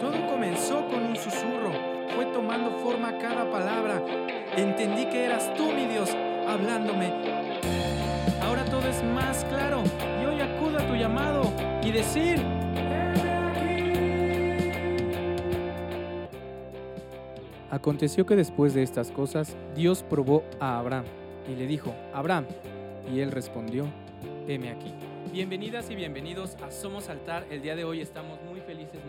Todo comenzó con un susurro, fue tomando forma cada palabra. Entendí que eras tú, mi Dios, hablándome. Ahora todo es más claro y hoy acudo a tu llamado y decir... Aconteció que después de estas cosas, Dios probó a Abraham y le dijo, Abraham, y él respondió, heme aquí. Bienvenidas y bienvenidos a Somos Altar. El día de hoy estamos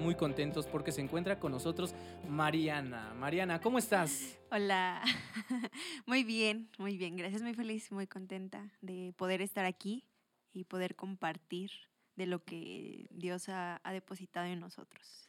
muy contentos porque se encuentra con nosotros Mariana. Mariana, ¿cómo estás? Hola, muy bien, muy bien. Gracias, muy feliz, muy contenta de poder estar aquí y poder compartir de lo que Dios ha depositado en nosotros.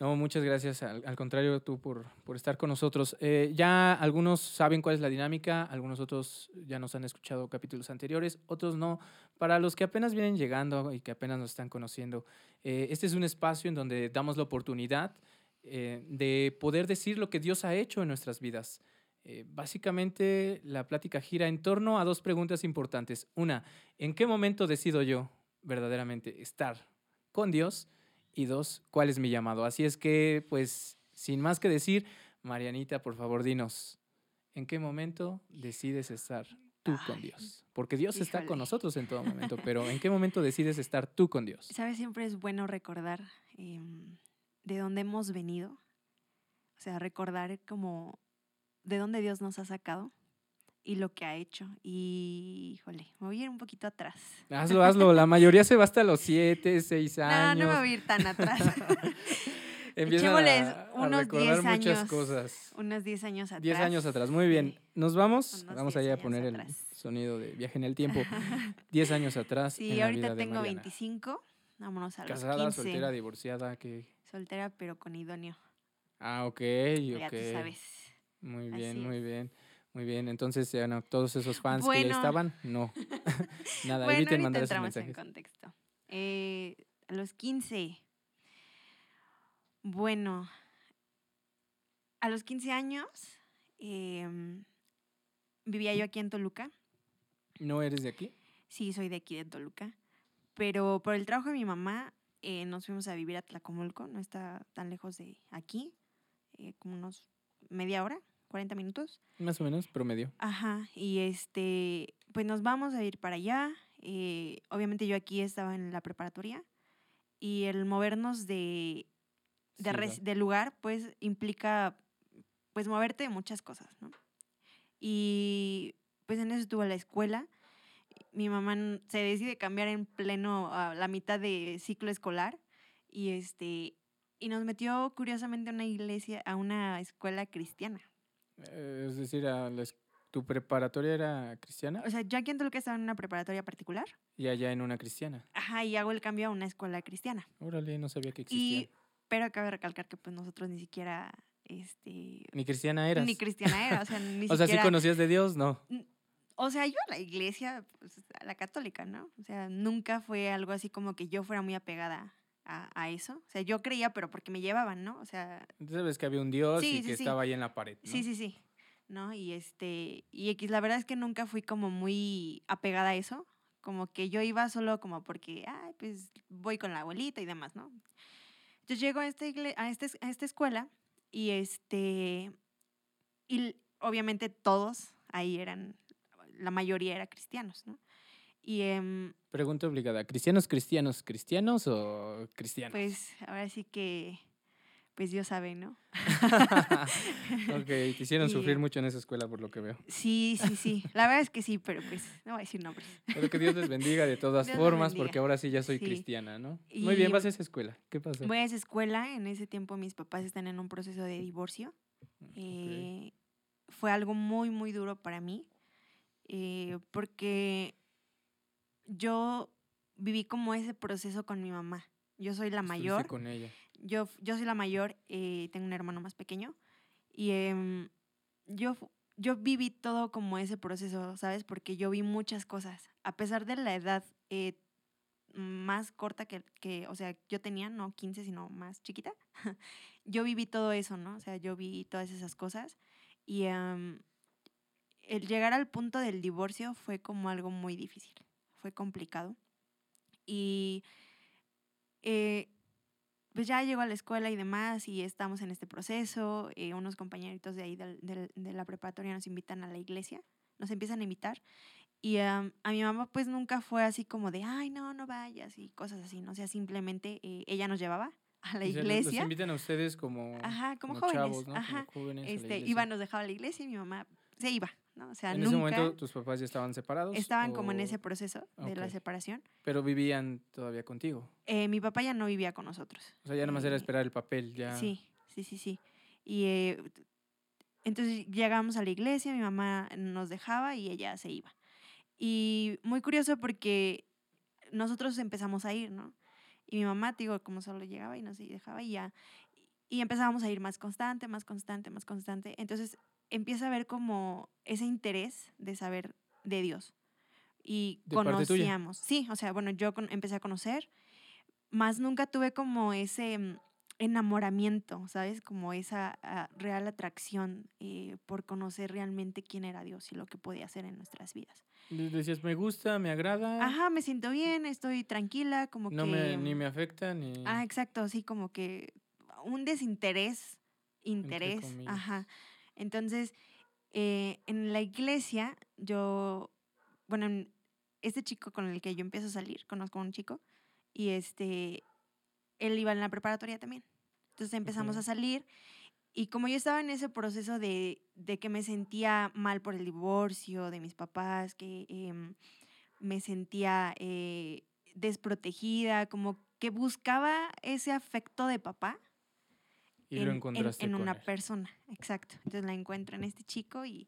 No, muchas gracias. Al, al contrario, tú por, por, estar con nosotros. Eh, ya algunos saben cuál es la dinámica, algunos otros ya nos han escuchado capítulos anteriores, otros no. Para los que apenas vienen llegando y que apenas nos están conociendo, eh, este es un espacio en donde damos la oportunidad eh, de poder decir lo que Dios ha hecho en nuestras vidas. Eh, básicamente, la plática gira en torno a dos preguntas importantes. Una, ¿en qué momento decido yo verdaderamente estar con Dios? Y dos, ¿cuál es mi llamado? Así es que, pues, sin más que decir, Marianita, por favor, dinos, ¿en qué momento decides estar tú Ay, con Dios? Porque Dios híjole. está con nosotros en todo momento, pero ¿en qué momento decides estar tú con Dios? Sabes, siempre es bueno recordar eh, de dónde hemos venido, o sea, recordar como de dónde Dios nos ha sacado y lo que ha hecho. Y, híjole, me voy a ir un poquito atrás. Hazlo, hazlo. La mayoría se va hasta los 7, 6 años. No, no me voy a ir tan atrás. Echémosles a, unos 10 años. muchas cosas. Unos 10 años atrás. 10 años atrás, muy bien. ¿Nos vamos? Unos vamos 10 allá a poner atrás. el sonido de viaje en el tiempo. 10 años atrás. en Sí, la ahorita vida tengo. 25. Vámonos a los Casada, 15. soltera, divorciada, que... Soltera, pero con idóneo. Ah, ok, Ya ok. tú sabes. Muy Así bien, muy es. Muy bien, entonces ya no, todos esos fans que ya Bueno. estaban, no. Nada, bueno, eviten mandar esos entramos en mensajes. contexto. Eh, a los 15. Bueno, a los 15 años em, vivía yo aquí en Toluca. ¿No eres de aquí? Sí, soy de aquí de Toluca. Pero por el trabajo de mi mamá eh, nos fuimos a vivir a Tlacomulco. No está tan lejos de aquí. eh, como unos media hora, 40 minutos. Más o menos, promedio. Ajá, y este, pues nos vamos a ir para allá. eh, obviamente yo aquí estaba en la preparatoria y el movernos de, de, Sí, res- va. de lugar, pues implica, pues moverte de muchas cosas, ¿no? Y pues en eso estuvo la escuela. Mi mamá se decide cambiar en pleno, a la mitad de ciclo escolar y este, y nos metió curiosamente a una iglesia, a una escuela cristiana. Eh, es decir, a la ¿tu preparatoria era cristiana? O sea, yo aquí en Toluca estaba en una preparatoria particular. Y allá en una cristiana. Ajá, y hago el cambio a una escuela cristiana. Órale, no sabía que existía. Y, pero cabe recalcar que pues nosotros ni siquiera, este, Ni cristiana eras. ni cristiana era, o sea, ni o sea, ¿sí siquiera... conocías de Dios? No. o sea, yo a la iglesia, pues, a la católica, ¿no? O sea, nunca fue algo así como que yo fuera muy apegada a, a eso. O sea, yo creía, pero porque me llevaban, ¿no? O sea, Sabes que había un Dios Sí, y sí, que sí. estaba ahí en la pared, ¿no? sí, sí, sí. ¿No? Y este, y X, la verdad es que nunca fui como muy apegada a eso. Como que yo iba solo como porque, ay, pues voy con la abuelita y demás, ¿no? Entonces llego a esta, igle- a este, a esta escuela y este, y obviamente todos ahí eran, la mayoría era cristianos, ¿no? Y em, Pregunta obligada. ¿Cristianos, cristianos, cristianos o cristianos? pues ahora sí que, pues Dios sabe, ¿no? ok, te hicieron Y- sufrir mucho en esa escuela por lo que veo. Sí, sí, sí. La verdad es que sí, pero pues no voy a decir nombres. Pero que Dios les bendiga de todas Dios formas, porque ahora sí ya soy Sí. cristiana, ¿no? Muy bien, vas a esa escuela. ¿Qué pasó? Voy a esa escuela, en ese tiempo mis papás están en un proceso de divorcio. Eh, fue algo muy, muy duro para mí, eh, porque yo viví como ese proceso con mi mamá. Yo soy la Estuviste mayor, con ella. yo, yo soy la mayor, eh, tengo un hermano más pequeño, y em, yo, yo viví todo como ese proceso, ¿sabes? Porque yo vi muchas cosas. A pesar de la edad eh, más corta que, que, o sea, yo tenía, no 15, sino más chiquita, yo viví todo eso, ¿no? O sea, yo vi todas esas cosas. Y em, el llegar al punto del divorcio fue como algo muy difícil, fue complicado. Y eh, pues ya llegó a la escuela y demás y estamos en este proceso. eh, unos compañeritos de ahí de la preparatoria nos invitan a la iglesia, nos empiezan a invitar. Y am, a mi mamá pues nunca fue así como de, ay, no, no vayas y cosas así, ¿no? O sea, simplemente eh, ella nos llevaba a la O sea, los- Los iglesia. invitan a ustedes como, Ajá, como, jóvenes. chavos, ¿no? Como Ajá. jóvenes a la Este, iba, nos dejaba a la iglesia y mi mamá se iba, ¿no? O sea, En nunca ese momento tus papás ya estaban separados. estaban como en ese proceso de la separación. Pero vivían todavía contigo. Eh, mi papá ya no vivía con nosotros. O sea, ya nomás era Eh, esperar el papel, ya. Sí, sí, sí, sí. Y eh, entonces llegamos a la iglesia, mi mamá nos dejaba y ella se iba. Y muy curioso porque nosotros empezamos a ir, ¿no? Y mi mamá, digo, como solo llegaba y nos dejaba y ya. Y empezábamos a ir más constante, más constante, más constante. Entonces empieza a haber como ese interés de saber de Dios. Y De conocíamos. Sí, o sea, bueno, yo empecé a conocer, más nunca tuve como ese mm, enamoramiento, ¿sabes? Como esa ah, real atracción eh, por conocer realmente quién era Dios y lo que podía hacer en nuestras vidas. Decías, me gusta, me agrada. Ajá, me siento bien, estoy tranquila, como no que... me, ni me afecta, ni. Ah, exacto, sí, como que un desinterés, interés, ajá. Entonces, eh, en la iglesia, yo, bueno, en- este chico con el que yo empiezo a salir, conozco a un chico, y este, él iba en la preparatoria también. Entonces empezamos a salir, y como yo estaba en ese proceso de, de que me sentía mal por el divorcio de mis papás, que em, me sentía eh, desprotegida, como que buscaba ese afecto de papá y en, lo en- encontraste en con una él. persona, exacto. Entonces la encuentro en este chico y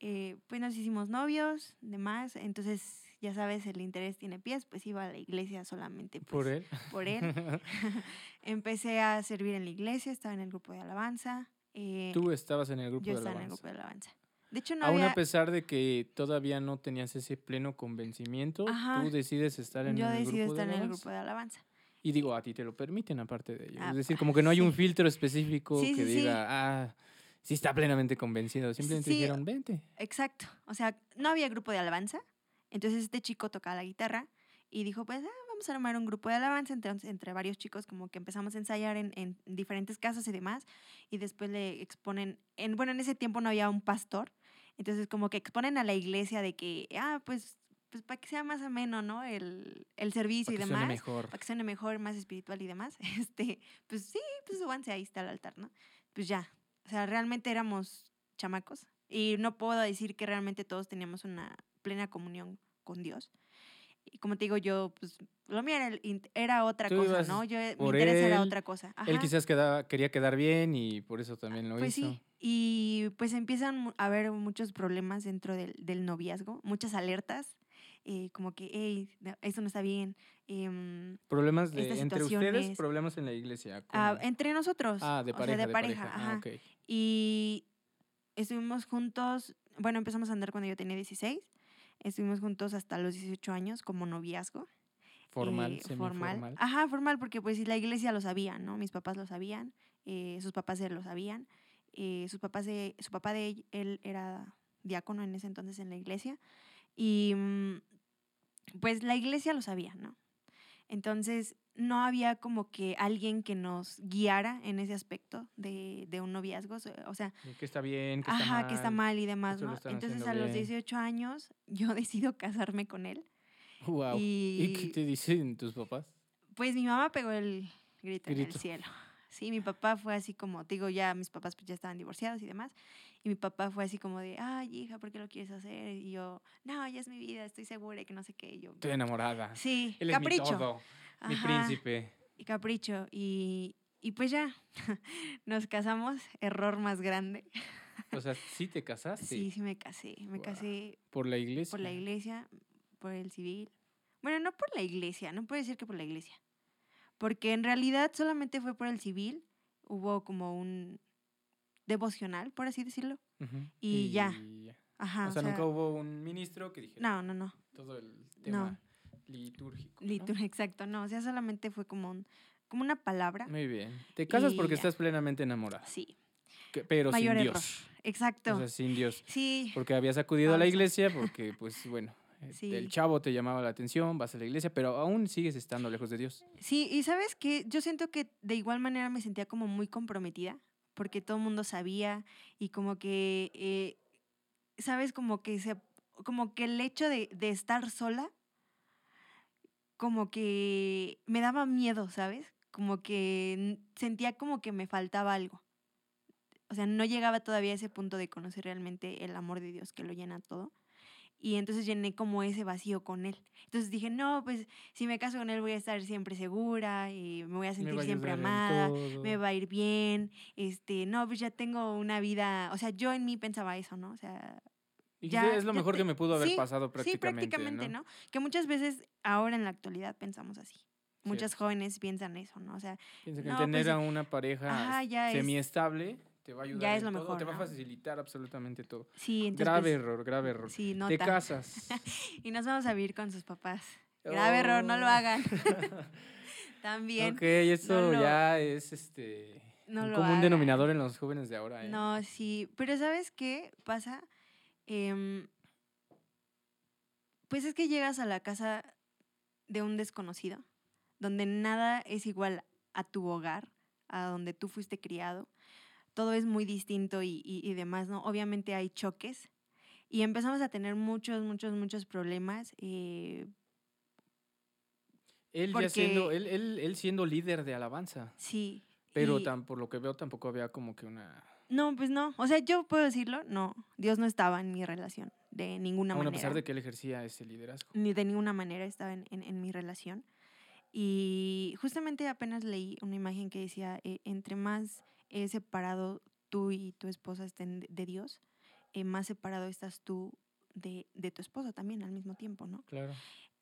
eh, pues nos hicimos novios, demás. Entonces, ya sabes, el interés tiene pies, pues iba a la iglesia solamente Por pues, él. por él. Empecé a servir en la iglesia, estaba en el grupo de alabanza. eh, Tú estabas en el grupo yo de estaba en el alabanza. grupo de alabanza. De hecho, no Aún había... a pesar de que todavía no tenías ese pleno convencimiento, Ajá. tú decides estar en Yo el grupo de estar en el alabanza. grupo de alabanza. Y digo, a ti te lo permiten aparte de ello. Ah, es decir, pa- como que no hay un sí. filtro específico Sí, que sí, diga, ah, sí está plenamente convencido. Simplemente dijeron, vente. Exacto. O sea, no había grupo de alabanza. Entonces este chico tocaba la guitarra y dijo, pues ah, vamos a armar un grupo de alabanza. Entonces, entre varios chicos como que empezamos a ensayar en, en diferentes casas y demás. Y después le exponen, en, bueno, en ese tiempo no había un pastor. Entonces como que exponen a la iglesia de que, ah, pues, pues para que sea más ameno, ¿no? El, el servicio Para y que suene demás mejor. para que suene mejor, más espiritual y demás, este, pues sí, pues súbanse ahí está el altar, ¿no? Pues ya, o sea, realmente éramos chamacos y no puedo decir que realmente todos teníamos una plena comunión con Dios. Y como te digo, yo, pues, lo mío era, era otra Tú cosa, ¿no? Yo, mi interés era él, otra cosa. Él Ajá. quizás quedaba, quería quedar bien y por eso también lo Pues hizo. sí, y pues empiezan a haber muchos problemas dentro del, del noviazgo, muchas alertas, eh, como que, hey, esto no está bien. em, Problemas de, entre ustedes, problemas en la iglesia. ah, entre nosotros. ah, de o sea, pareja, de pareja, Ah, ajá. ok. Y estuvimos juntos, bueno, empezamos a andar cuando yo tenía 16, estuvimos juntos hasta los 18 años como noviazgo. Formal, eh, semiformal. Ajá, formal, porque pues sí, la iglesia lo sabía, ¿no? Mis papás lo sabían, eh, sus papás lo sabían, eh, sus papás de, su papá de él, él era diácono en ese entonces en la iglesia, y mm, pues la iglesia lo sabía, ¿no? Entonces no había como que alguien que nos guiara en ese aspecto de, de un noviazgo, o- sea, Que está bien, que está ajá, mal. que está mal y demás, ¿no? Entonces a los bien. 18 años yo decido casarme con él. Guau. ¿Y qué te dicen tus papás? pues mi mamá pegó el grito, en el cielo. Sí, mi papá fue así como, te digo, ya mis papás pues ya estaban divorciados y demás. Y mi papá fue así como de, ay, hija, ¿por qué lo quieres hacer? Y yo, no, ya es mi vida, estoy segura y que no sé qué. Y yo, Estoy enamorada. sí, Él capricho. es mi todo, mi Ajá, príncipe. Y capricho. Y, y pues ya, nos casamos, error más grande. O sea, sí te casaste Sí, sí me casé. Me Guau. casé por la iglesia. por la iglesia, por el civil. Bueno, no por la iglesia, no puedo decir que por la iglesia. Porque en realidad solamente fue por el civil. Hubo como un devocional, por así decirlo. Y ya. ya. Ajá. o sea, nunca hubo un ministro que dijera No, no, no. todo el tema litúrgico. ¿no? Litur- Exacto, no. O sea, solamente fue como, un, como una palabra. Muy bien. Te casas porque ya. estás plenamente enamorada. Sí. que- pero Mayor sin error. Dios. Exacto. O sea, sin Dios. sí. Porque habías acudido a la iglesia porque, pues, bueno, Sí. El chavo te llamaba la atención, vas a la iglesia, pero aún sigues estando lejos de Dios. Sí, y sabes que yo siento que de igual manera me sentía como muy comprometida, porque todo el mundo sabía y como que, eh, sabes, como que se, como que el hecho de, de estar sola, como que me daba miedo, ¿sabes? Como que sentía como que me faltaba algo. O sea, no llegaba todavía a ese punto de conocer realmente el amor de Dios que lo llena todo. Y entonces llené como ese vacío con él. Entonces dije, no, pues si me caso con él voy a estar siempre segura y me voy a sentir a siempre amada, me va a ir bien, este, no, pues ya tengo una vida, o sea, yo en mí pensaba eso, ¿no? O sea, Y ya- es lo mejor te- que me pudo haber sí, pasado sí, prácticamente. prácticamente, ¿no? ¿no? Que muchas veces ahora en la actualidad pensamos así. Muchas Cierto. jóvenes piensan eso, ¿no? O sea, que No, el tener pues, a una pareja ajá, es- semiestable te va a ayudar ya es lo todo, mejor, te va a ¿no? facilitar absolutamente todo. sí, entonces... grave pues, error, grave error. Sí, Te casas. Y nos vamos a vivir con sus papás. Grave error, no lo Oh. hagan. También. Ok, esto lo- ya es este No un común denominador en los jóvenes de ahora. ¿eh? No, sí, pero ¿sabes qué pasa? Em, pues es que llegas a la casa de un desconocido, donde nada es igual a tu hogar, a donde tú fuiste criado. Todo es muy distinto y, y- y demás, ¿no? Obviamente hay choques y empezamos a tener muchos, muchos, muchos problemas. eh, Él ya siendo, porque- él, él, él siendo líder de alabanza. sí. Pero y- tan, por lo que veo tampoco había como que una... No, pues no. O sea, yo puedo decirlo, no. Dios no estaba en mi relación de ninguna Aún a manera. pesar de que él ejercía ese liderazgo. ni de ninguna manera estaba en, en- en mi relación. Y justamente apenas leí una imagen que decía, eh, entre más eh, separado tú y tu esposa estén de, Dios, eh, más separado estás tú de, de tu esposo también al mismo tiempo, ¿no? Claro.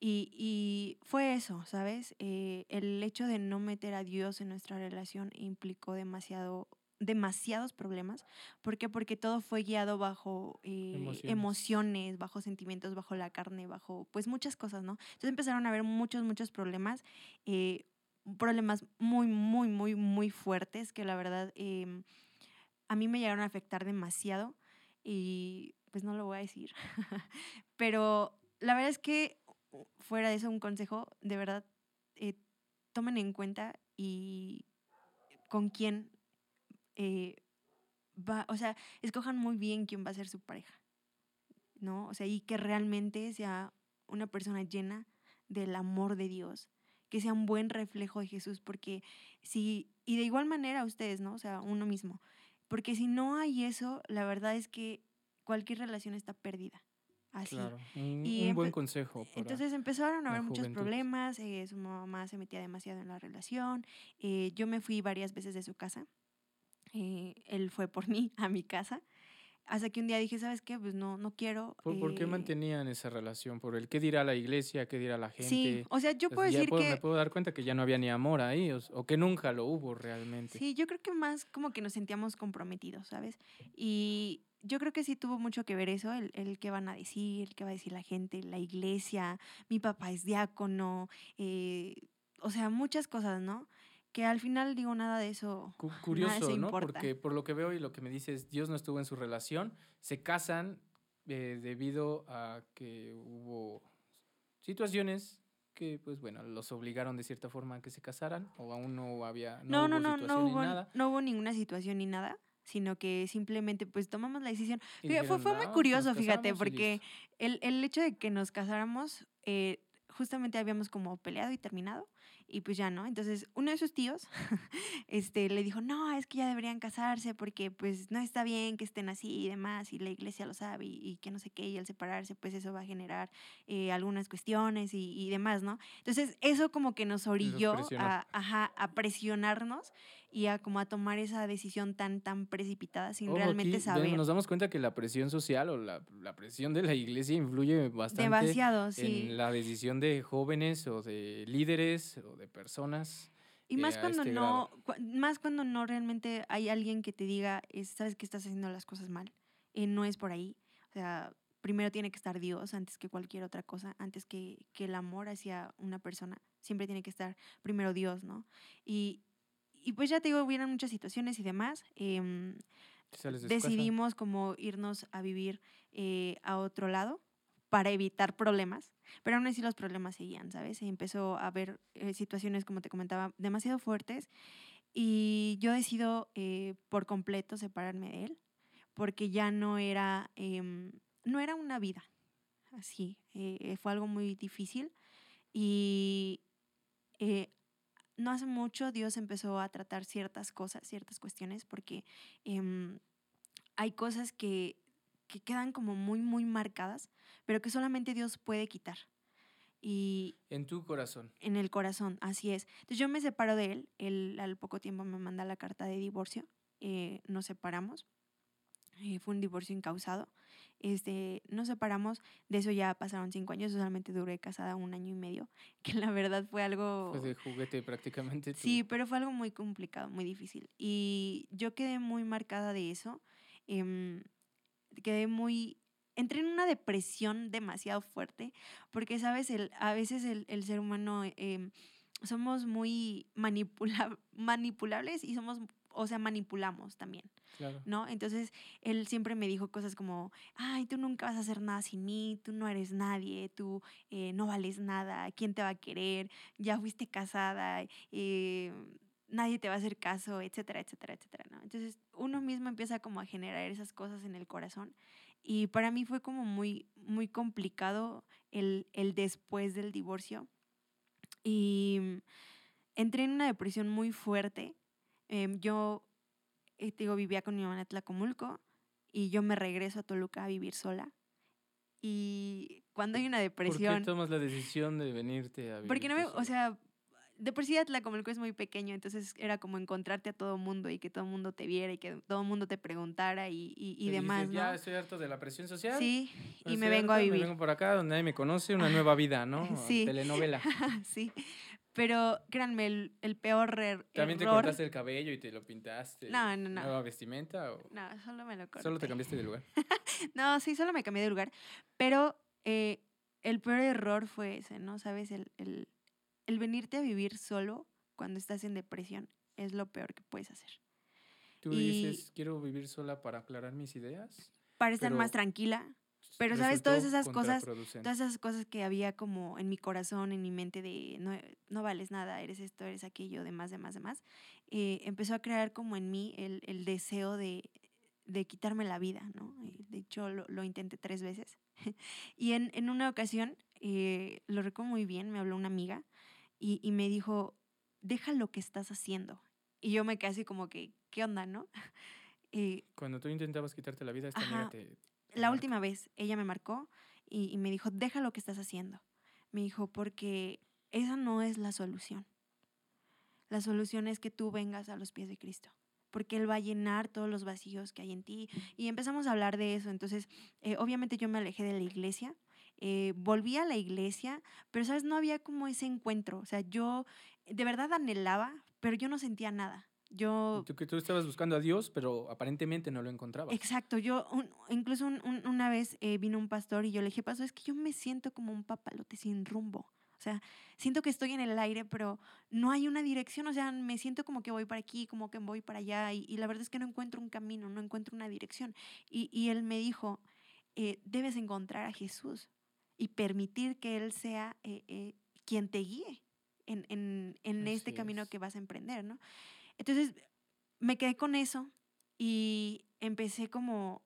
Y, y fue eso, ¿sabes? Eh, el hecho de no meter a Dios en nuestra relación implicó demasiado demasiados problemas. ¿Por qué? Porque todo fue guiado bajo eh, Emociones. emociones, bajo sentimientos, bajo la carne, bajo pues muchas cosas, ¿no? Entonces empezaron a haber muchos, muchos problemas, eh, problemas muy, muy, muy, muy fuertes que la verdad em, a mí me llegaron a afectar demasiado y pues no lo voy a decir. Pero la verdad es que fuera de eso un consejo, de verdad, eh, tomen en cuenta y con quién eh, va, o sea, escojan muy bien quién va a ser su pareja, ¿no? O sea, y que realmente sea una persona llena del amor de Dios, que sea un buen reflejo de Jesús, porque si, y de igual manera ustedes, ¿no? O sea, uno mismo, porque si no hay eso, la verdad es que cualquier relación está perdida. Así. Claro. Un, Y un buen consejo. Para, Entonces empezaron a haber muchos juventud. problemas, eh, su mamá se metía demasiado en la relación, eh, yo me fui varias veces de su casa, eh, él fue por mí a mi casa, hasta que un día dije, ¿sabes qué? Pues no, no quiero. ¿Por, por qué eh, mantenían esa relación? ¿Por el qué dirá la iglesia? ¿Qué dirá la gente? Sí, o sea, yo puedo decir puedo- que... Me puedo dar cuenta que ya no había ni amor ahí, o que nunca lo hubo realmente. Sí, yo creo que más como que nos sentíamos comprometidos, ¿sabes? Y yo creo que sí tuvo mucho que ver eso, el, el qué van a decir, el qué va a decir la gente, la iglesia, mi papá es diácono, eh, o sea, muchas cosas, ¿no? Que al final digo nada de eso. Cu- nada de curioso, eso ¿no? importa. Porque por lo que veo y lo que me dices, Dios no estuvo en su relación, se casan eh, debido a que hubo situaciones que, pues bueno, los obligaron de cierta forma a que se casaran, o aún no había, No, no, no, hubo no, no, ni hubo, nada. no hubo ninguna situación ni nada, sino que simplemente pues tomamos la decisión. fue, fue "Ah, muy curioso, fíjate, porque listo". el, el hecho de que nos casáramos, eh, justamente habíamos como peleado y terminado, y pues ya no. Entonces, uno de sus tíos este, le dijo, no, es que ya deberían casarse porque pues no está bien que estén así y demás, y la iglesia lo sabe, y, y que no sé qué, y al separarse, pues eso va a generar eh, algunas cuestiones y, y demás, ¿no? Entonces, eso como que nos orilló a, ajá, a presionarnos y a como a tomar esa decisión tan, tan precipitada sin Ojo, realmente aquí, saber. Nos damos cuenta que la presión social o la, la presión de la iglesia influye bastante Demasiado, sí. en la decisión de jóvenes o de líderes o de personas. Y más eh, cuando este no, más cuando no realmente hay alguien que te diga, es, sabes que estás haciendo las cosas mal, eh, no es por ahí. O sea, primero tiene que estar Dios antes que cualquier otra cosa, antes que, que el amor hacia una persona. Siempre tiene que estar primero Dios, ¿no? Y, y pues ya te digo, hubieron muchas situaciones y demás. em, de decidimos como irnos a vivir eh, a otro lado para evitar problemas, pero aún así los problemas seguían, ¿sabes? Y empezó a haber eh, situaciones, como te comentaba, demasiado fuertes y yo decido eh, por completo separarme de él porque ya no era, em, no era una vida así, eh, fue algo muy difícil y no hace mucho Dios empezó a tratar ciertas cosas, ciertas cuestiones, porque em, hay cosas que que quedan como muy, muy marcadas, pero que solamente Dios puede quitar. Y en tu corazón. En el corazón, así es. Entonces yo me separo de él, él al poco tiempo me manda la carta de divorcio, eh, nos separamos, eh, fue un divorcio incausado, este, nos separamos, de eso ya pasaron cinco años, solamente duré casada un año y medio, que la verdad fue algo... Fue de juguete prácticamente. Sí, pero fue algo muy complicado, muy difícil. Y yo quedé muy marcada de eso. Eh, quedé muy, entré en una depresión demasiado fuerte, porque, sabes, el, a veces el, el ser humano em, somos muy manipula manipulables y somos, o sea, manipulamos también. Claro. ¿No? Entonces, él siempre me dijo cosas como, ay, tú nunca vas a hacer nada sin mí, tú no eres nadie, tú eh, no vales nada, ¿quién te va a querer? Ya fuiste casada, eh, nadie te va a hacer caso, etcétera, etcétera, etcétera, ¿no? Entonces uno mismo empieza como a generar esas cosas en el corazón y para mí fue como muy, muy complicado el, el después del divorcio y entré en una depresión muy fuerte. Em, yo, eh, digo, vivía con mi mamá en Tlacomulco y yo me regreso a Toluca a vivir sola. Y cuando hay una depresión... ¿Por qué tomas la decisión de venirte a vivir? Porque no me, o sea, de por sí Atlacomulco es muy pequeño, entonces era como encontrarte a todo mundo y que todo mundo te viera y que todo mundo te preguntara y, y, demás, ¿no? Ya estoy harto de la presión social. Sí, y me vengo a vivir. Me vengo por acá donde nadie me conoce, una nueva vida, ¿no? Sí. Telenovela. sí. Pero créanme, el, el peor error. ¿También te cortaste el cabello y te lo pintaste? No, no, no. ¿Nueva vestimenta? O... No, solo me lo corté. ¿Solo te cambiaste de lugar? no, sí, solo me cambié de lugar. Pero eh, el peor error fue ese, ¿no? ¿Sabes? El, el, el venirte a vivir solo cuando estás en depresión es lo peor que puedes hacer. Tú dices, quiero vivir sola para aclarar mis ideas. Para estar más tranquila. Pero, ¿sabes? Todas esas cosas, todas esas cosas que había como en mi corazón, en mi mente de no, no vales nada, eres esto, eres aquello, demás, demás, demás, eh, empezó a crear como en mí el, el deseo de, de, quitarme la vida, ¿no? De hecho, lo, lo intenté tres veces. y en, en, una ocasión, eh, lo recuerdo muy bien, me habló una amiga y, y me dijo, deja lo que estás haciendo. Y yo me quedé así como que, ¿qué onda, no? Eh, Cuando tú intentabas quitarte la vida, esta amiga te, La última vez, ella me marcó y, y, me dijo, deja lo que estás haciendo. Me dijo, porque esa no es la solución. La solución es que tú vengas a los pies de Cristo porque Él va a llenar todos los vacíos que hay en ti. Y empezamos a hablar de eso. Entonces, eh, obviamente yo me alejé de la iglesia, eh, volví a la iglesia, pero, ¿sabes? No había como ese encuentro. O sea, yo de verdad anhelaba, pero yo no sentía nada. Yo... Tú, que tú estabas buscando a Dios, pero aparentemente no lo encontrabas. Exacto. Yo, incluso una vez eh, vino un pastor y yo le dije, pastor, es que yo me siento como un papalote sin rumbo. O sea, siento que estoy en el aire, pero no hay una dirección. O sea, me siento como que voy para aquí, como que voy para allá. Y, la verdad es que no encuentro un camino, no encuentro una dirección. Y, y él me dijo, eh, debes encontrar a Jesús y permitir que Él sea eh, eh, quien te guíe en, en, en este camino que vas a emprender, ¿no? Entonces, me quedé con eso y empecé como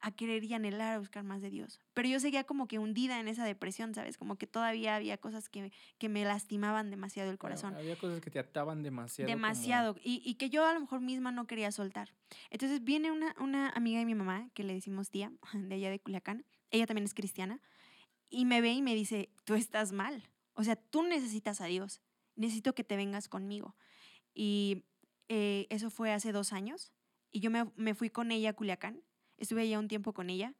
a querer y anhelar a buscar más de Dios. Pero yo seguía como que hundida en esa depresión, ¿sabes? Como que todavía había cosas que, que me lastimaban demasiado el corazón. Había cosas que te ataban demasiado. Demasiado. Y, y, que yo a lo mejor misma no quería soltar. Entonces viene una, una amiga de mi mamá, que le decimos tía, de allá de Culiacán. Ella también es cristiana y me ve y me dice, tú estás mal. O sea, tú necesitas a Dios. Necesito que te vengas conmigo. Y eh, eso fue hace dos años. Y yo me, me, fui con ella a Culiacán. Estuve allá un tiempo con ella.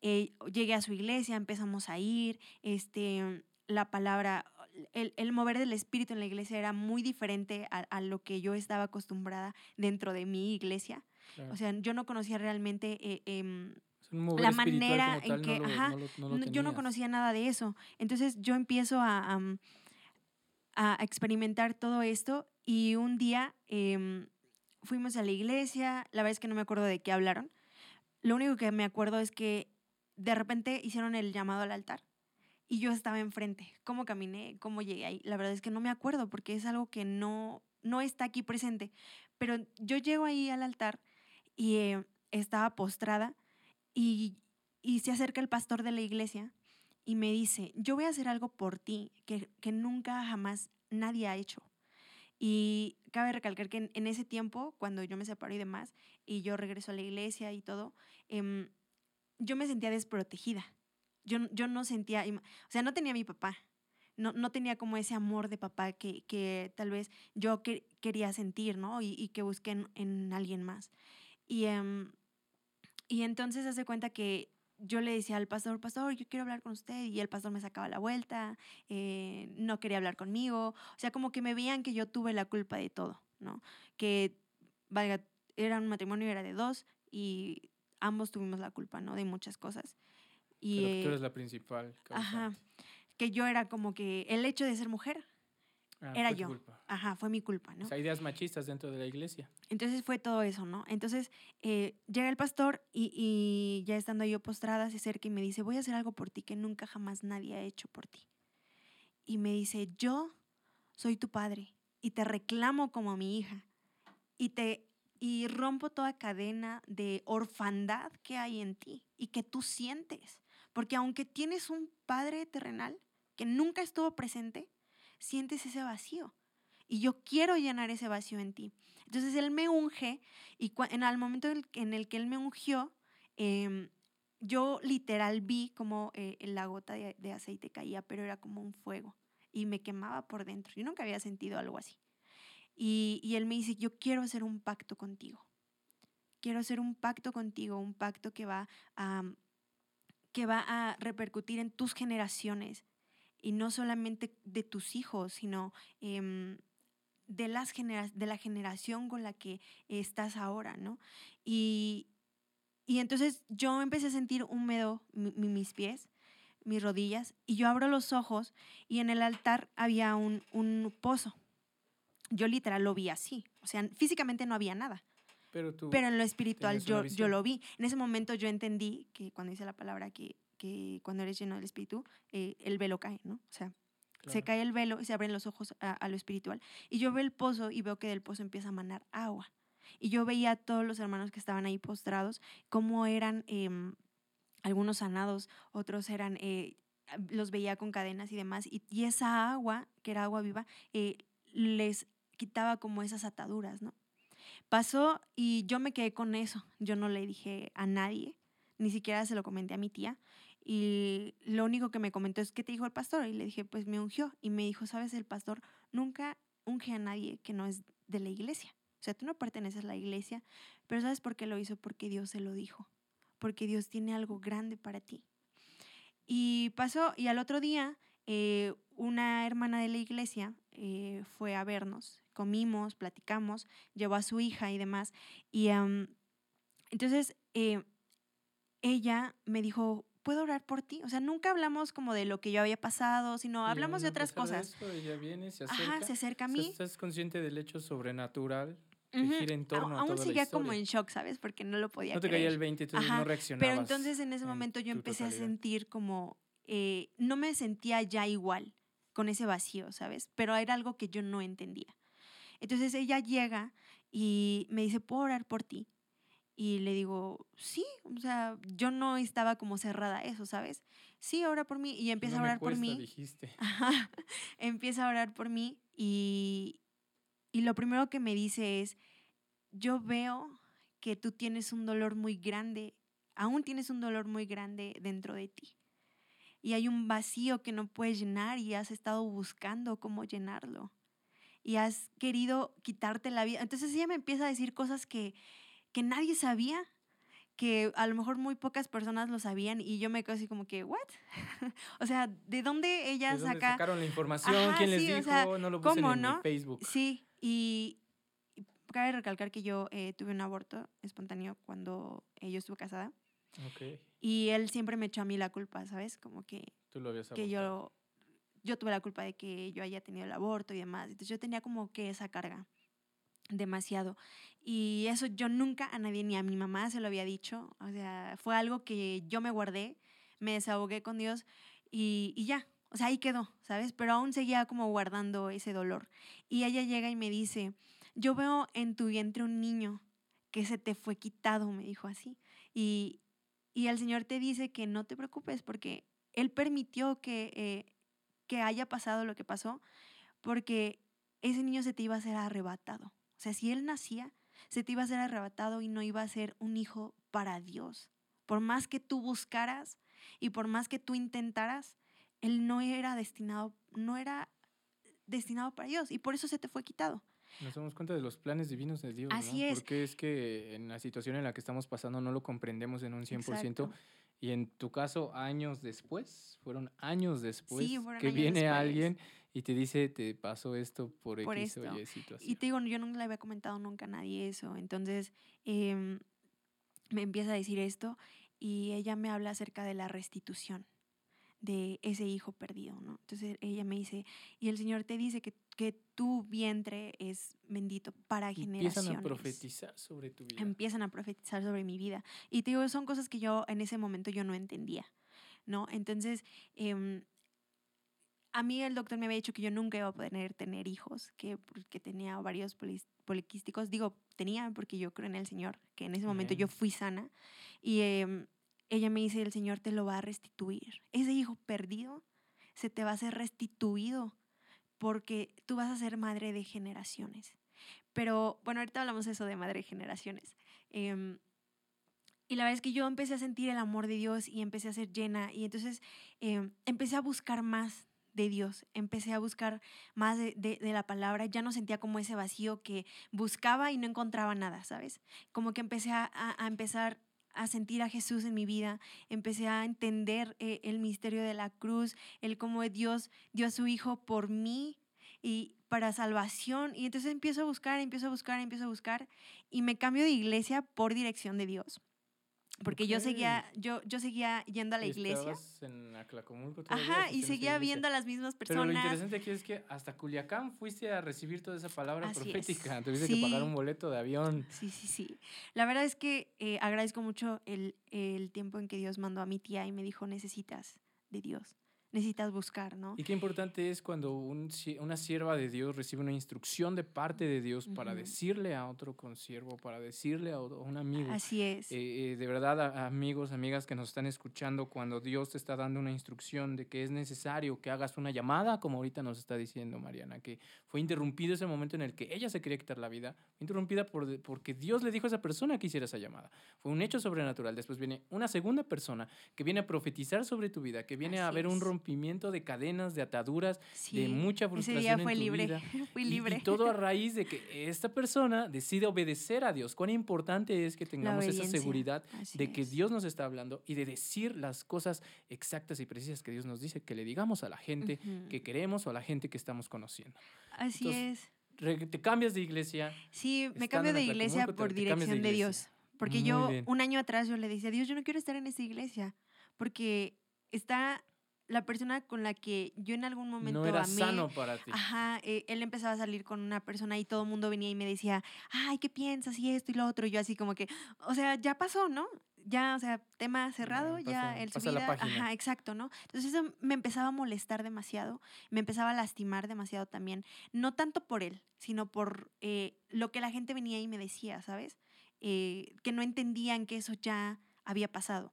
Eh, llegué a su iglesia, empezamos a ir. Este, la palabra, el, el, mover del espíritu en la iglesia era muy diferente a, a, lo que yo estaba acostumbrada dentro de mi iglesia. Claro. O sea, yo no conocía realmente eh, la manera en que, ajá, yo no conocía nada de eso. Entonces yo empiezo a, a, a experimentar todo esto y un día eh, fuimos a la iglesia, la verdad es que no me acuerdo de qué hablaron. Lo único que me acuerdo es que de repente hicieron el llamado al altar y yo estaba enfrente. ¿Cómo caminé? ¿Cómo llegué ahí? La verdad es que no me acuerdo porque es algo que no, no está aquí presente. Pero yo llego ahí al altar y eh, estaba postrada y, y se acerca el pastor de la iglesia y me dice, yo voy a hacer algo por ti que, que nunca jamás nadie ha hecho. Y cabe recalcar que en, ese tiempo, cuando yo me separo y demás, y yo regreso a la iglesia y todo, em, yo me sentía desprotegida. Yo, yo no sentía, o sea, no tenía a mi papá, no, no tenía como ese amor de papá que, que tal vez yo quería sentir, ¿no? Y, que busqué en, en, alguien más. Y, em, y entonces hace cuenta que yo le decía al pastor, pastor, yo quiero hablar con usted, y el pastor me sacaba la vuelta, eh, no quería hablar conmigo, o sea, como que me veían que yo tuve la culpa de todo, ¿no? Que, valga, era un matrimonio, era de dos, y ambos tuvimos la culpa, ¿no? De muchas cosas. Y, Pero tú eres la principal. Ajá, que yo era como que el hecho de ser mujer Ah, era yo. Ajá, fue mi culpa, ¿no? O sea, ideas machistas dentro de la iglesia. Entonces fue todo eso, ¿no? Entonces eh, llega el pastor y, y, ya estando yo postrada se acerca y me dice, voy a hacer algo por ti que nunca jamás nadie ha hecho por ti. Y me dice, yo soy tu padre y te reclamo como mi hija y te y rompo toda cadena de orfandad que hay en ti y que tú sientes, porque aunque tienes un padre terrenal que nunca estuvo presente, sientes ese vacío. Y yo quiero llenar ese vacío en ti. Entonces Él me unge y en el momento en el que Él me ungió, em, yo literal vi como eh, la gota de, aceite caía, pero era como un fuego y me quemaba por dentro. Yo nunca había sentido algo así. Y, Él me dice, yo quiero hacer un pacto contigo. Quiero hacer un pacto contigo, un pacto que va que va a repercutir en tus generaciones, y no solamente de tus hijos, sino em, de, las de la generación con la que estás ahora, ¿no? Y, y entonces yo empecé a sentir húmedo mis pies, mis rodillas, y yo abro los ojos y en el altar había un, un pozo. Yo literal lo vi así, o sea, físicamente no había nada. Pero, tú pero en lo espiritual yo, yo lo vi. En ese momento yo entendí que cuando dice la palabra que que cuando eres lleno del Espíritu, eh, el velo cae, ¿no? O sea, se cae el velo y se abren los ojos a, lo espiritual. Y yo veo el pozo y veo que del pozo empieza a manar agua. Y yo veía a todos los hermanos que estaban ahí postrados, cómo eran em, algunos sanados, otros eran, eh, los veía con cadenas y demás. Y, y, esa agua, que era agua viva, eh, les quitaba como esas ataduras, ¿no? Pasó y yo me quedé con eso. Yo no le dije a nadie, ni siquiera se lo comenté a mi tía. Y lo único que me comentó es, ¿qué te dijo el pastor? Y le dije, pues me ungió. Y me dijo, ¿sabes? El pastor nunca unge a nadie que no es de la iglesia. O sea, tú no perteneces a la iglesia, pero ¿sabes por qué lo hizo? Porque Dios se lo dijo. Porque Dios tiene algo grande para ti. Y pasó, y al otro día, eh, una hermana de la iglesia eh, fue a vernos, comimos, platicamos, llevó a su hija y demás. Y entonces eh, ella me dijo, ¿puedo orar por ti? O sea, nunca hablamos como de lo que yo había pasado, sino hablamos de otras cosas. ella viene, se acerca. Ajá, se acerca a mí. estás consciente del hecho sobrenatural que gira en torno a, Aún toda seguía como en shock, ¿sabes? Porque no lo podía No te caía el 20, entonces no reaccionabas. Pero entonces en ese momento yo empecé a sentir como, eh, no me sentía ya igual con ese vacío, ¿sabes? Pero era algo que yo no entendía. Entonces ella llega y me dice, ¿puedo orar por ti? Y le digo, sí, o sea, yo no estaba como cerrada a eso, ¿sabes? Sí, ora por mí. Y empieza a orar por mí. Dijiste. empieza a orar por mí y, y lo primero que me dice es, yo veo que tú tienes un dolor muy grande, aún tienes un dolor muy grande dentro de ti. Y hay un vacío que no puedes llenar y has estado buscando cómo llenarlo. Y has querido quitarte la vida. Entonces ella me empieza a decir cosas que, que nadie sabía, que a lo mejor muy pocas personas lo sabían y yo me quedo así como que, ¿what? o sea, ¿de dónde ella ¿De dónde sacaron la información? ¿Quién les dijo? no lo puse en no? Facebook. Sí, y, cabe recalcar que yo eh, tuve un aborto espontáneo cuando eh, yo estuve casada. Okay. Y él siempre me echó a mí la culpa, ¿sabes? Como que, Tú lo habías que yo, yo tuve la culpa de que yo haya tenido el aborto y demás. Entonces yo tenía como que esa carga demasiado. Y eso yo nunca a nadie, ni a mi mamá se lo había dicho. O sea, fue algo que yo me guardé me desahogué con Dios y, y ya, o sea, ahí quedó, ¿sabes? Pero aún seguía como guardando ese dolor. Y ella llega y me dice, yo veo en tu vientre un niño que se te fue quitado, me dijo así. Y, y el Señor te dice que no te preocupes porque Él permitió que, eh, que haya pasado lo que pasó porque ese niño se te iba a ser arrebatado. O sea, si Él nacía, se te iba a ser arrebatado y no iba a ser un hijo para Dios. Por más que tú buscaras y por más que tú intentaras, Él no era destinado, no era destinado para Dios y por eso se te fue quitado. Nos damos cuenta de los planes divinos de Dios. Así ¿no? es. Porque es que en la situación en la que estamos pasando no lo comprendemos en un 100%. Exacto. Y en tu caso, años después, fueron años después Sí, fueron que años viene después. alguien y te dice, te pasó esto por, Por X o esto. Y situación. Y te digo, yo nunca le había comentado nunca a nadie eso. Entonces, em, me empieza a decir esto y ella me habla acerca de la restitución de ese hijo perdido, ¿no? Entonces ella me dice, y el Señor te dice que, que tu vientre es bendito para Empiezan generaciones. a profetizar sobre tu vida. Empiezan a profetizar sobre mi vida. Y te digo, son cosas que yo en ese momento yo no entendía, ¿no? Entonces, em, a mí el doctor me había dicho que yo nunca iba a poder tener hijos, que porque tenía varios poliquísticos. Digo, tenía porque yo creo en el Señor, que en ese momento yo fui sana. Y em, ella me dice, el Señor te lo va a restituir. Ese hijo perdido se te va a ser restituido porque tú vas a ser madre de generaciones. Pero bueno, ahorita hablamos eso de madre de generaciones. Em, y la verdad es que yo empecé a sentir el amor de Dios y empecé a ser llena. Y entonces em, empecé a buscar más de Dios, empecé a buscar más de, de, la palabra, ya no sentía como ese vacío que buscaba y no encontraba nada, ¿sabes? Como que empecé a, a, a empezar a sentir a Jesús en mi vida, empecé a entender eh, el misterio de la cruz, el cómo Dios dio a su Hijo por mí y para salvación. Y entonces empiezo a buscar, empiezo a buscar, empiezo a buscar y me cambio de iglesia por dirección de Dios. Porque okay. yo seguía, yo, yo seguía yendo a la iglesia. en Aclacomulco Ajá, y seguía viendo a las mismas personas. Pero lo interesante aquí es que hasta Culiacán fuiste a recibir toda esa palabra Así profética. Es. Tuviste sí. que pagar un boleto de avión. Sí, sí, sí. La verdad es que eh, agradezco mucho el, el tiempo en que Dios mandó a mi tía y me dijo, necesitas de Dios necesitas buscar, ¿no? Y qué importante es cuando un, una sierva de Dios recibe una instrucción de parte de Dios uh -huh. para decirle a otro consiervo, para decirle a, un amigo. Así es. Eh, eh, de verdad, amigos, amigas que nos están escuchando, cuando Dios te está dando una instrucción de que es necesario que hagas una llamada, como ahorita nos está diciendo Mariana, que fue interrumpido ese momento en el que ella se quería quitar la vida, fue interrumpida por, porque Dios le dijo a esa persona que hiciera esa llamada. Fue un hecho sobrenatural. Después viene una segunda persona que viene a profetizar sobre tu vida, que viene Así a ver un rompimiento de cadenas, de ataduras, sí, de mucha frustración ese día fue en tu libre, vida. fui Y- libre. Y, todo a raíz de que esta persona decide obedecer a Dios. Cuán importante es que tengamos esa seguridad así de que es. Dios nos está hablando y de decir las cosas exactas y precisas que Dios nos dice, que le digamos a la gente Ujú. que queremos o a la gente que estamos conociendo. Así Entonces, es. Te cambias de iglesia. Sí, me cambio de iglesia Atlacomulco, te- por te de dirección de, iglesia. Dios. Porque Muy yo, bien. un año atrás, yo le decía, Dios, yo no quiero estar en esta iglesia. Porque está la persona con la que yo en algún momento No era amé. sano para ti. Ajá, eh, él empezaba a salir con una persona y todo el mundo venía y me decía, ay, ¿qué piensas? Y esto y lo otro. Y yo así como que, o sea, ya pasó, ¿no? Ya, o sea, tema cerrado, ya, pasa- el su pasa vida. Ajá, exacto, ¿no? Entonces eso me empezaba a molestar demasiado, me empezaba a lastimar demasiado también. No tanto por él, sino por eh, lo que la gente venía y me decía, ¿sabes? Eh, que no entendían que eso ya había pasado.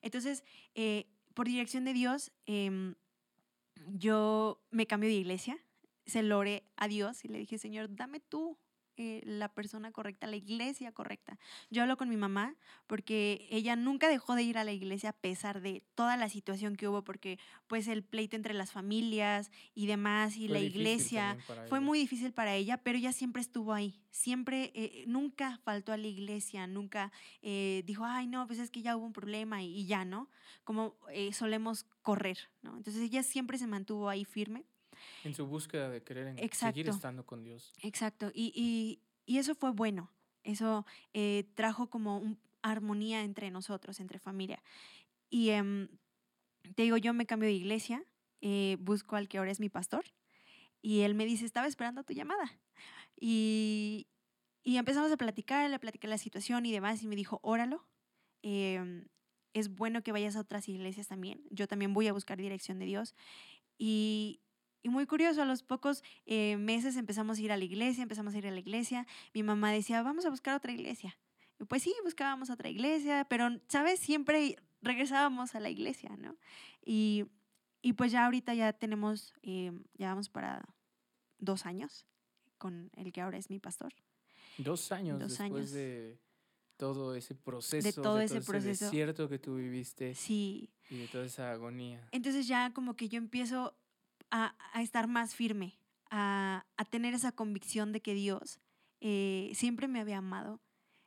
Entonces, eh, por dirección de Dios, em, yo me cambio de iglesia, se lo oré a Dios y le dije, Señor, dame tú eh, la persona correcta, la iglesia correcta. Yo hablo con mi mamá porque ella nunca dejó de ir a la iglesia a pesar de toda la situación que hubo, porque pues el pleito entre las familias y demás y Fue la iglesia fue muy difícil para ella, pero ella siempre estuvo ahí, siempre, eh, nunca faltó a la iglesia, nunca eh, dijo, ay, no, pues es que ya hubo un problema y, y ya, ¿no? Como solemos correr, ¿no? Entonces ella siempre se mantuvo ahí firme. En su búsqueda de querer en- seguir estando con Dios. Exacto, y, y, y eso fue bueno, eso eh, trajo como un- armonía entre nosotros, entre familia. Y em, te digo, yo me cambio de iglesia, eh, busco al que ahora es mi pastor, y él me dice, estaba esperando tu llamada. Y, y empezamos a platicar, le platiqué la situación y demás, y me dijo, óralo, em, es bueno que vayas a otras iglesias también. Yo también voy a buscar dirección de Dios. Y, y muy curioso, a los pocos eh, meses empezamos a ir a la iglesia, empezamos a ir a la iglesia. Mi mamá decía, vamos a buscar otra iglesia. Y pues sí, buscábamos otra iglesia, pero, ¿sabes? Siempre regresábamos a la iglesia, ¿no? Y, y pues ya ahorita ya tenemos, eh, ya vamos para dos años con el que ahora es mi pastor. Dos años Dos después años. de todo ese proceso, todo ese proceso. desierto que tú viviste Sí, y de toda esa agonía. Entonces ya como que yo empiezo a, estar más firme, a, tener esa convicción de que Dios eh, siempre me había amado,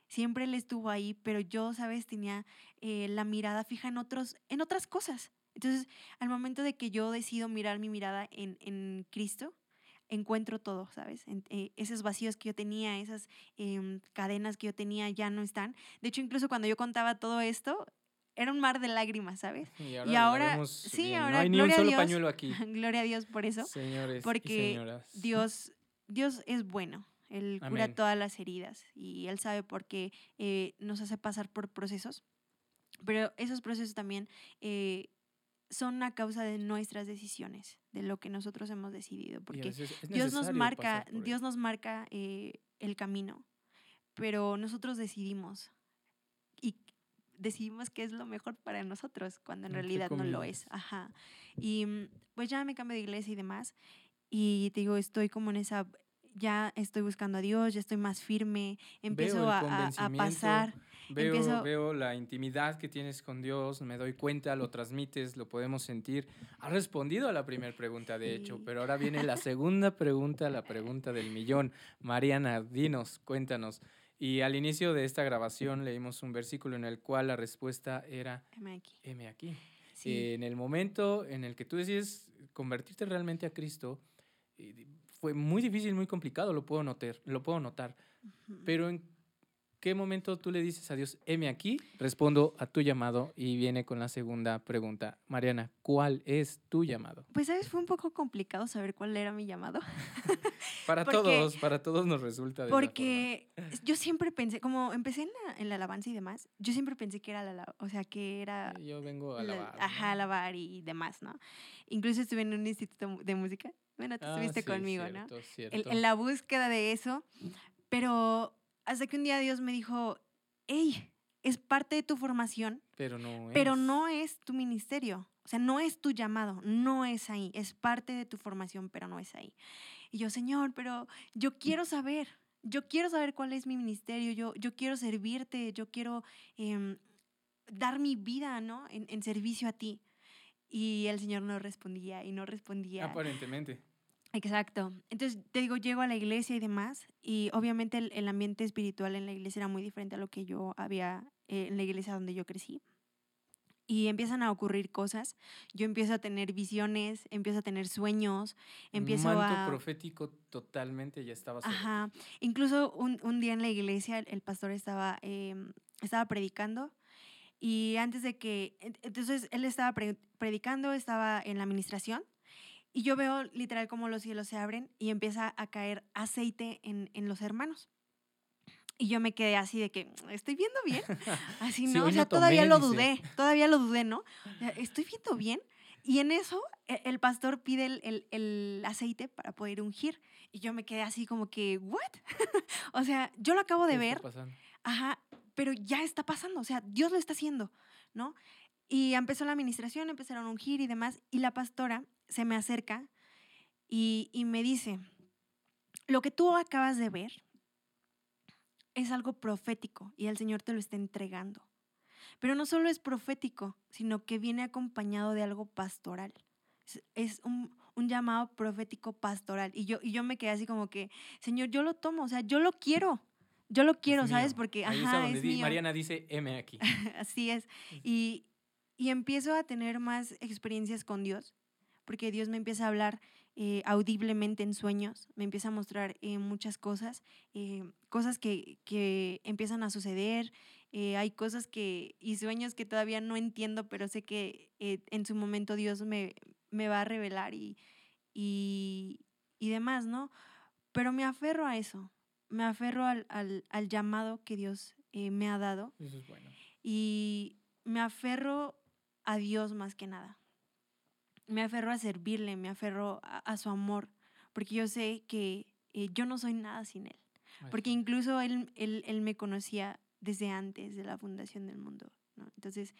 siempre Él estuvo ahí, pero yo, ¿sabes? Tenía eh, la mirada fija en, otros, en otras cosas. Entonces, al momento de que yo decido mirar mi mirada en, en Cristo, encuentro todo, ¿sabes? En- eh, esos vacíos que yo tenía, esas em, cadenas que yo tenía ya no están. De hecho, incluso cuando yo contaba todo esto, era un mar de lágrimas, ¿sabes? Y Y ahora- lo vemos sí, bien. ahora, no hay ni un solo Dios. pañuelo aquí. Gloria a Dios por eso. Señores y porque señoras. Dios, Dios es bueno. Él cura Amén. todas las heridas y Él sabe por qué eh, nos hace pasar por procesos. Pero esos procesos también eh, son a causa de nuestras decisiones, de lo que nosotros hemos decidido. Y Porque Dios nos marca, por Dios nos marca eh, el camino, pero nosotros decidimos y decidimos qué es lo mejor para nosotros cuando en realidad no lo es. Ajá. Y mm, pues ya me cambio de iglesia y demás y te digo, estoy como en esa, ya estoy buscando a Dios, ya estoy más firme, empiezo a, a- pasar. Veo, empiezo- veo la intimidad que tienes con Dios, me doy cuenta, lo transmites, lo podemos sentir. Has respondido a la primera pregunta, de hecho, Sí. pero ahora viene la segunda pregunta, la pregunta del millón. Mariana, dinos, cuéntanos. Y al inicio de esta grabación leímos un versículo en el cual la respuesta era, Heme aquí. heme aquí. Sí. En el momento en el que tú decides convertirte realmente a Cristo, eh, fue muy difícil, muy complicado, lo puedo notar, lo puedo notar. Ujú. Pero ¿en qué momento tú le dices a Dios, heme aquí? Respondo a tu llamado y viene con la segunda pregunta. Mariana, ¿cuál es tu llamado? Pues, ¿sabes? Fue un poco complicado saber cuál era mi llamado. Para Porque- todos, para todos nos resulta de Porque yo siempre pensé, como empecé en la, en la alabanza y demás, yo siempre pensé que era la, o sea, que era Yo vengo a la- alabar. ajá, ¿no? alabar y demás, ¿no? Incluso estuve en un instituto de música. Bueno, tú Ah, estuviste sí, conmigo, ¿no? cierto, El- cierto. en la búsqueda de eso, pero hasta que un día Dios me dijo, hey, es parte de tu formación, Pero no pero es. no es tu ministerio. O sea, no es tu llamado, no es ahí. Es parte de tu formación, pero no es ahí. Y yo, Señor, pero yo quiero saber, yo quiero saber cuál es mi ministerio, yo, yo quiero servirte, yo quiero em, dar mi vida, ¿no? En, en servicio a ti. Y el Señor no respondía y no respondía. Aparentemente. Exacto. Entonces, te digo, llego a la iglesia y demás, y obviamente el, el ambiente espiritual en la iglesia era muy diferente a lo que yo había eh, en la iglesia donde yo crecí. Y empiezan a ocurrir cosas. Yo empiezo a tener visiones, empiezo a tener sueños, empiezo Manto a... profético totalmente ya estaba sobre. Ajá. Incluso un, un día en la iglesia el, pastor estaba, em, estaba predicando y antes de que, ent- entonces él estaba pre- predicando, estaba en la administración y yo veo literal como los cielos se abren y empieza a caer aceite en, en los hermanos. Y yo me quedé así de que, ¿estoy viendo bien? Así, Sí, ¿no? hoy o sea, tomé, todavía lo dice. dudé, todavía lo dudé, ¿no? O sea, ¿Estoy viendo bien? Y en eso e- el pastor pide el, el- el aceite para poder ungir. Y yo me quedé así como que, ¿what? o sea, yo lo acabo de ¿Qué está ver, pasando? ajá, pero ya está pasando, o sea, Dios lo está haciendo, ¿no? Y empezó la administración, empezaron a ungir y demás, y la pastora se me acerca y, y me dice, lo que tú acabas de ver es algo profético y el Señor te lo está entregando. Pero no solo es profético, sino que viene acompañado de algo pastoral. Es, es un, un llamado profético pastoral. Y yo, y yo me quedé así como que, Señor, yo lo tomo, o sea, yo lo quiero. Yo lo quiero, Es ¿sabes? mío. Porque, Ahí ajá, es di- mío. Mariana dice, heme aquí. Así es. Y, y empiezo a tener más experiencias con Dios, porque Dios me empieza a hablar eh, audiblemente en sueños, me empieza a mostrar eh, muchas cosas, eh, cosas que, que empiezan a suceder, hay cosas que y sueños que todavía no entiendo, pero sé que en su momento Dios me, me va a revelar y, y, y demás, ¿no? Pero me aferro a eso, me aferro al, al- al llamado que Dios me ha dado Eso es bueno. y, me aferro a Dios más que nada. Me aferro a servirle, me aferro a, su amor, porque yo sé que eh, yo no soy nada sin Él. Porque incluso él, él, él, me conocía desde antes de la fundación del mundo. ¿no? Entonces,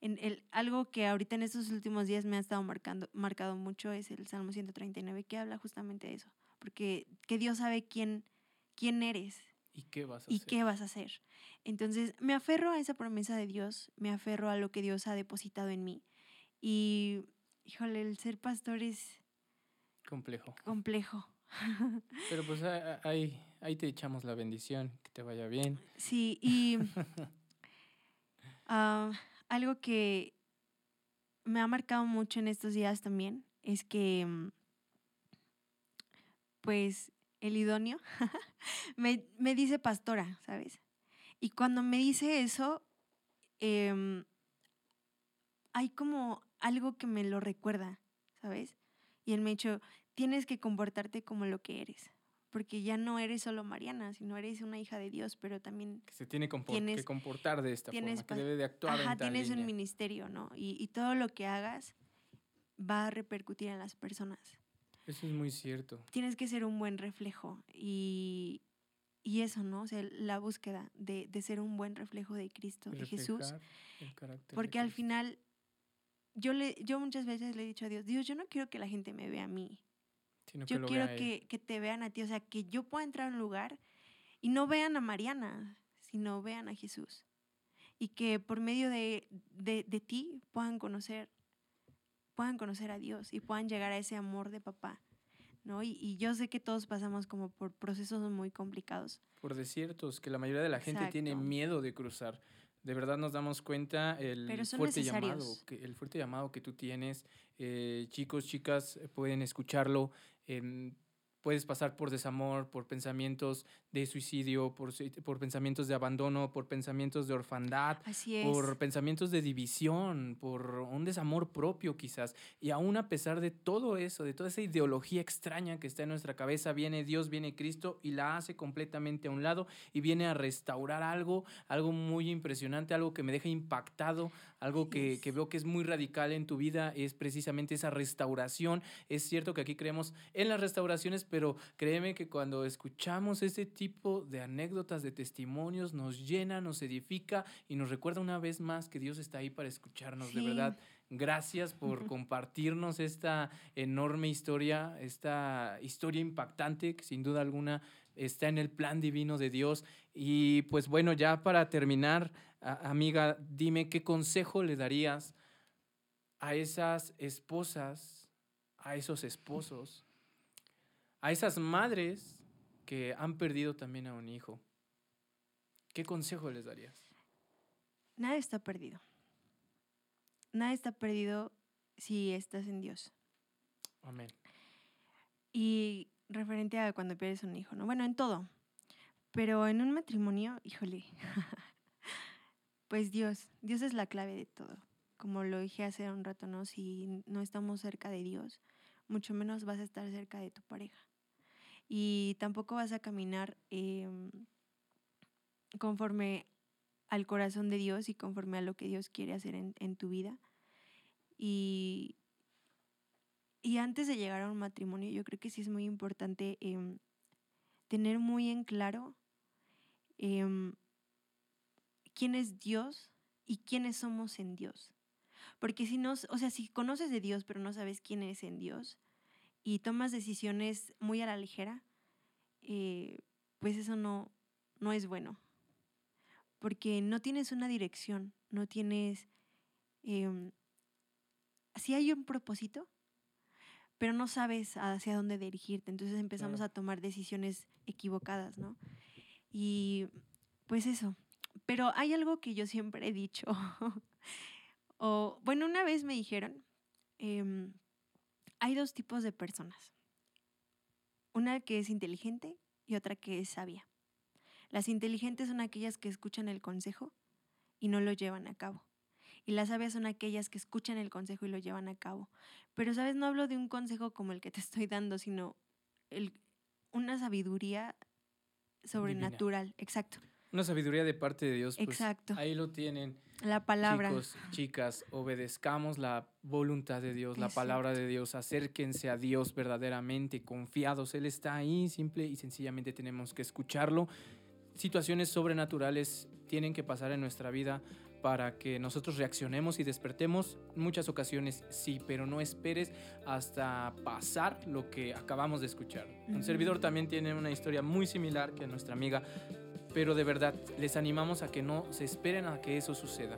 en el, algo que ahorita en estos últimos días me ha estado marcando, marcado mucho es el Salmo 139, que habla justamente de eso. Porque que Dios sabe quién, quién eres. ¿Y qué vas a y hacer? qué vas a hacer. Entonces, me aferro a esa promesa de Dios, me aferro a lo que Dios ha depositado en mí. Y, híjole, el ser pastor es... Complejo. Complejo. Pero pues ahí, ahí te echamos la bendición, que te vaya bien. Sí, y ah, algo que me ha marcado mucho en estos días también es que, pues, el idóneo me, me, dice pastora, ¿sabes? Y cuando me dice eso, em, hay como algo que me lo recuerda, ¿sabes? Y él me ha dicho, tienes que comportarte como lo que eres. Porque ya no eres solo Mariana, sino eres una hija de Dios, pero también... Que se tiene que comportar de esta forma, que debe de actuar Ajá, tienes un ministerio, ¿no? Y, y todo lo que hagas va a repercutir en las personas. Eso es muy cierto. Tienes que ser un buen reflejo y, y eso, ¿no? O sea, la búsqueda de, de ser un buen reflejo de Cristo, de Jesús. Porque al final, yo, le, yo muchas veces le he dicho a Dios, Dios, yo no quiero que la gente me vea a mí yo quiero que, que, te vean a ti, o sea, que yo pueda entrar a un lugar y no vean a Mariana, sino vean a Jesús. Y que por medio de, de, de ti puedan conocer, puedan conocer a Dios y puedan llegar a ese amor de papá. ¿no? Y, y, yo sé que todos pasamos como por procesos muy complicados. Por desiertos, que la mayoría de la gente tiene miedo de cruzar. De verdad nos damos cuenta el fuerte llamado, que, el fuerte llamado que tú tienes. Eh, chicos, chicas, pueden escucharlo puedes pasar por desamor, por pensamientos de suicidio, por, por pensamientos de abandono, por pensamientos de orfandad, por pensamientos de división, por un desamor propio quizás. Y aún a pesar de todo eso, de toda esa ideología extraña que está en nuestra cabeza, viene Dios, viene Cristo y la hace completamente a un lado y viene a restaurar algo, algo muy impresionante, algo que me deja impactado, algo que, que veo que es muy radical en tu vida, es precisamente esa restauración. Es cierto que aquí creemos en las restauraciones, pero créeme que cuando escuchamos ese tipo de anécdotas, de testimonios, nos llena, nos edifica y nos recuerda una vez más que Dios está ahí para escucharnos, de verdad. Gracias por compartirnos esta enorme historia, esta historia impactante que sin duda alguna está en el plan divino de Dios. Y pues bueno, ya para terminar, amiga, dime qué consejo le darías a esas esposas, a esos esposos a esas madres que han perdido también a un hijo, ¿qué consejo les darías? Nada está perdido. Nada está perdido si estás en Dios. Amén. Y referente a cuando pierdes un hijo, ¿no? Bueno, en todo. Pero en un matrimonio, híjole, pues Dios, Dios es la clave de todo. Como lo dije hace un rato, ¿no? Si no estamos cerca de Dios, mucho menos vas a estar cerca de tu pareja y tampoco vas a caminar em, conforme al corazón de Dios y conforme a lo que Dios quiere hacer en, tu vida. Y, y, antes de llegar a un matrimonio, yo creo que sí es muy importante em, tener muy en claro em, quién es Dios y quiénes somos en Dios. Porque si no, o sea, si conoces de Dios pero no sabes quién es en Dios, y tomas decisiones muy a la ligera, eh, pues eso no, no es bueno. Porque no tienes una dirección, no tienes... Eh, sí hay un propósito, pero no sabes hacia dónde dirigirte. Entonces empezamos a tomar decisiones equivocadas, ¿no? Y pues eso. Pero hay algo que yo siempre he dicho. o, bueno, una vez me dijeron, em, hay dos tipos de personas. Una que es inteligente y otra que es sabia. Las inteligentes son aquellas que escuchan el consejo y no lo llevan a cabo. Y las sabias son aquellas que escuchan el consejo y lo llevan a cabo. Pero, ¿sabes? No hablo de un consejo como el que te estoy dando, sino el, una sabiduría sobrenatural. Exacto. Una sabiduría de parte de Dios. Pues, Exacto. Ahí lo tienen. La palabra. Chicos, chicas, obedezcamos la voluntad de Dios, la palabra de Dios, acérquense a Dios verdaderamente confiados. Él está ahí, simple y sencillamente tenemos que escucharlo. Situaciones sobrenaturales tienen que pasar en nuestra vida para que nosotros reaccionemos y despertemos. En muchas ocasiones sí, pero no esperes hasta pasar lo que acabamos de escuchar. Un servidor también tiene una historia muy similar que nuestra amiga pero de verdad les animamos a que no se esperen a que eso suceda.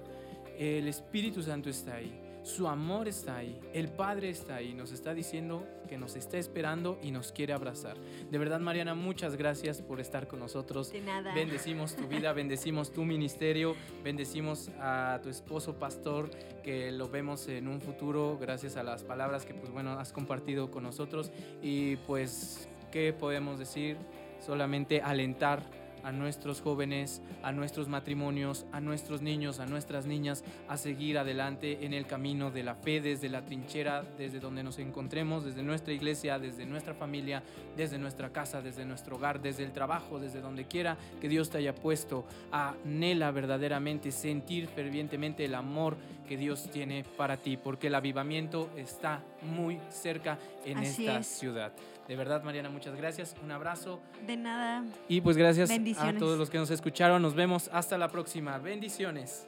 El Espíritu Santo está ahí, su amor está ahí, el Padre está ahí, nos está diciendo que nos está esperando y nos quiere abrazar. De verdad, Mariana, muchas gracias por estar con nosotros. De nada. Bendecimos tu vida, bendecimos tu ministerio, bendecimos a tu esposo pastor, que lo vemos en un futuro gracias a las palabras que, pues bueno, has compartido con nosotros. Y pues, ¿qué podemos decir? Solamente alentar a nuestros jóvenes, a nuestros matrimonios, a nuestros niños, a nuestras niñas, a seguir adelante en el camino de la fe desde la trinchera, desde donde nos encontremos, desde nuestra iglesia, desde nuestra familia, desde nuestra casa, desde nuestro hogar, desde el trabajo, desde donde quiera que Dios te haya puesto. Anhela verdaderamente sentir fervientemente el amor que Dios tiene para ti, porque el avivamiento está muy cerca en esta ciudad. De verdad, Mariana, muchas gracias. Un abrazo. De nada. Y pues gracias a todos los que nos escucharon. Nos vemos hasta la próxima. Bendiciones.